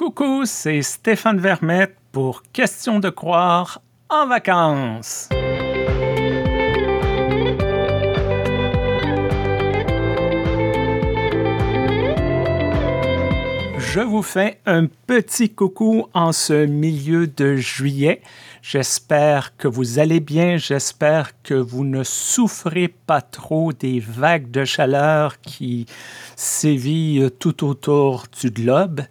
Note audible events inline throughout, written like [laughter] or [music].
Coucou, c'est Stéphane Vermette pour Question de croire en vacances. Je vous fais un petit coucou en ce milieu de juillet. J'espère que vous allez bien, j'espère que vous ne souffrez pas trop des vagues de chaleur qui sévillent tout autour du globe.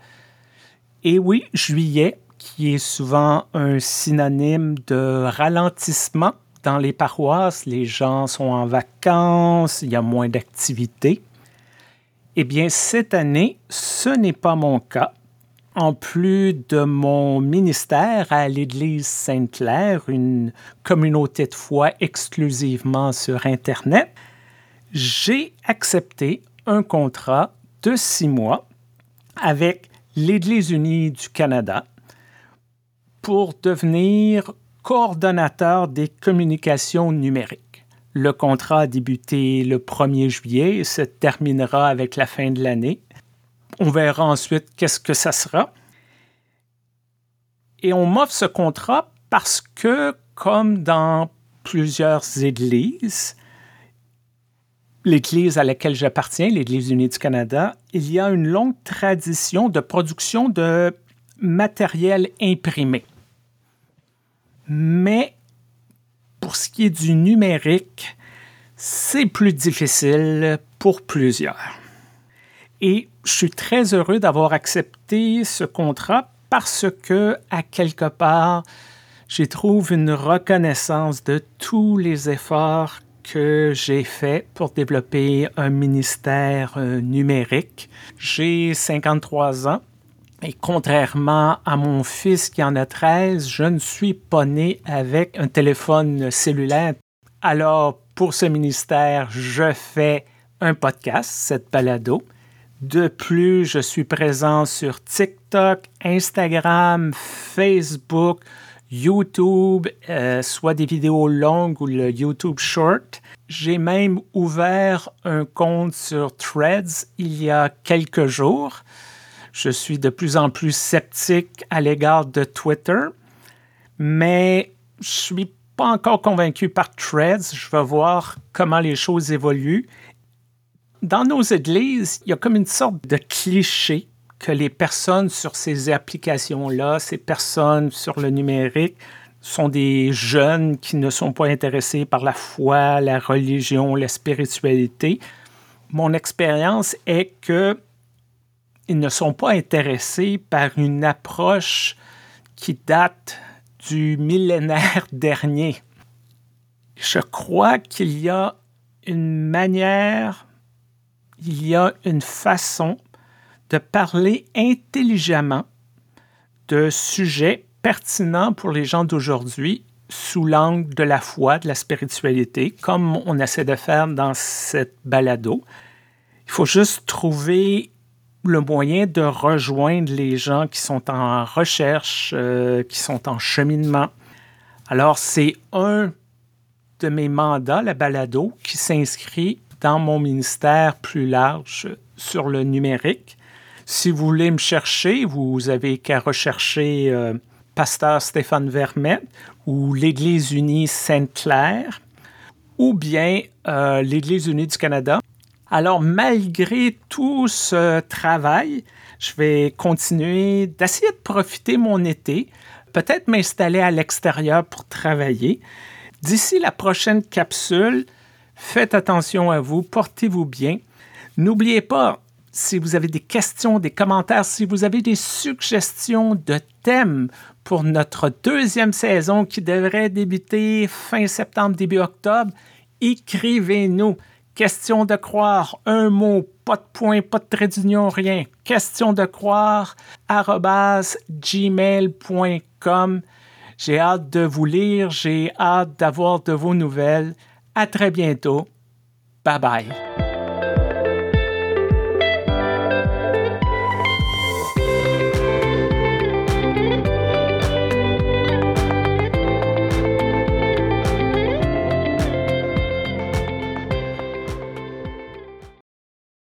Et oui, juillet, qui est souvent un synonyme de ralentissement dans les paroisses, les gens sont en vacances, il y a moins d'activités. Eh bien, cette année, ce n'est pas mon cas. En plus de mon ministère à l'Église Sainte-Claire, une communauté de foi exclusivement sur Internet, j'ai accepté un contrat de six mois avec l'Église unie du Canada pour devenir coordonnateur des communications numériques. Le contrat a débuté le 1er juillet et se terminera avec la fin de l'année. On verra ensuite qu'est-ce que ça sera. Et on m'offre ce contrat parce que, comme dans plusieurs églises, l'Église à laquelle j'appartiens, l'Église unie du Canada, il y a une longue tradition de production de matériel imprimé. Mais pour ce qui est du numérique, c'est plus difficile pour plusieurs. Et je suis très heureux d'avoir accepté ce contrat parce que, à quelque part, j'y trouve une reconnaissance de tous les efforts que j'ai faits pour développer un ministère euh, numérique. J'ai 53 ans et contrairement à mon fils qui en a 13, je ne suis pas né avec un téléphone cellulaire. Alors, pour ce ministère, je fais un podcast, cette balado. De plus, je suis présent sur TikTok, Instagram, Facebook, YouTube, euh, soit des vidéos longues ou le YouTube Short. J'ai même ouvert un compte sur Threads il y a quelques jours. Je suis de plus en plus sceptique à l'égard de Twitter, mais je suis pas encore convaincu par Threads. Je vais voir comment les choses évoluent. Dans nos églises, il y a comme une sorte de cliché que les personnes sur ces applications-là, ces personnes sur le numérique, sont des jeunes qui ne sont pas intéressés par la foi, la religion, la spiritualité. Mon expérience est que ils ne sont pas intéressés par une approche qui date du millénaire [laughs] dernier. Je crois qu'il y a une manière, il y a une façon de parler intelligemment de sujets pertinents pour les gens d'aujourd'hui sous l'angle de la foi, de la spiritualité, comme on essaie de faire dans cette balado. Il faut juste trouver le moyen de rejoindre les gens qui sont en recherche, euh, qui sont en cheminement. Alors, c'est un de mes mandats, la balado, qui s'inscrit dans mon ministère plus large sur le numérique. Si vous voulez me chercher, vous avez qu'à rechercher euh, Pasteur Stéphane Vermette ou l'Église unie Sainte-Claire ou bien euh, l'Église unie du Canada. Alors, malgré tout ce travail, je vais continuer d'essayer de profiter mon été, peut-être m'installer à l'extérieur pour travailler. D'ici la prochaine capsule, faites attention à vous, portez-vous bien. N'oubliez pas, si vous avez des questions, des commentaires, si vous avez des suggestions de thèmes pour notre deuxième saison qui devrait débuter fin septembre, début octobre, écrivez-nous. Question de croire, un mot, pas de point, pas de trait d'union, rien. Question de croire, gmail.com. J'ai hâte de vous lire, j'ai hâte d'avoir de vos nouvelles. À très bientôt. Bye bye.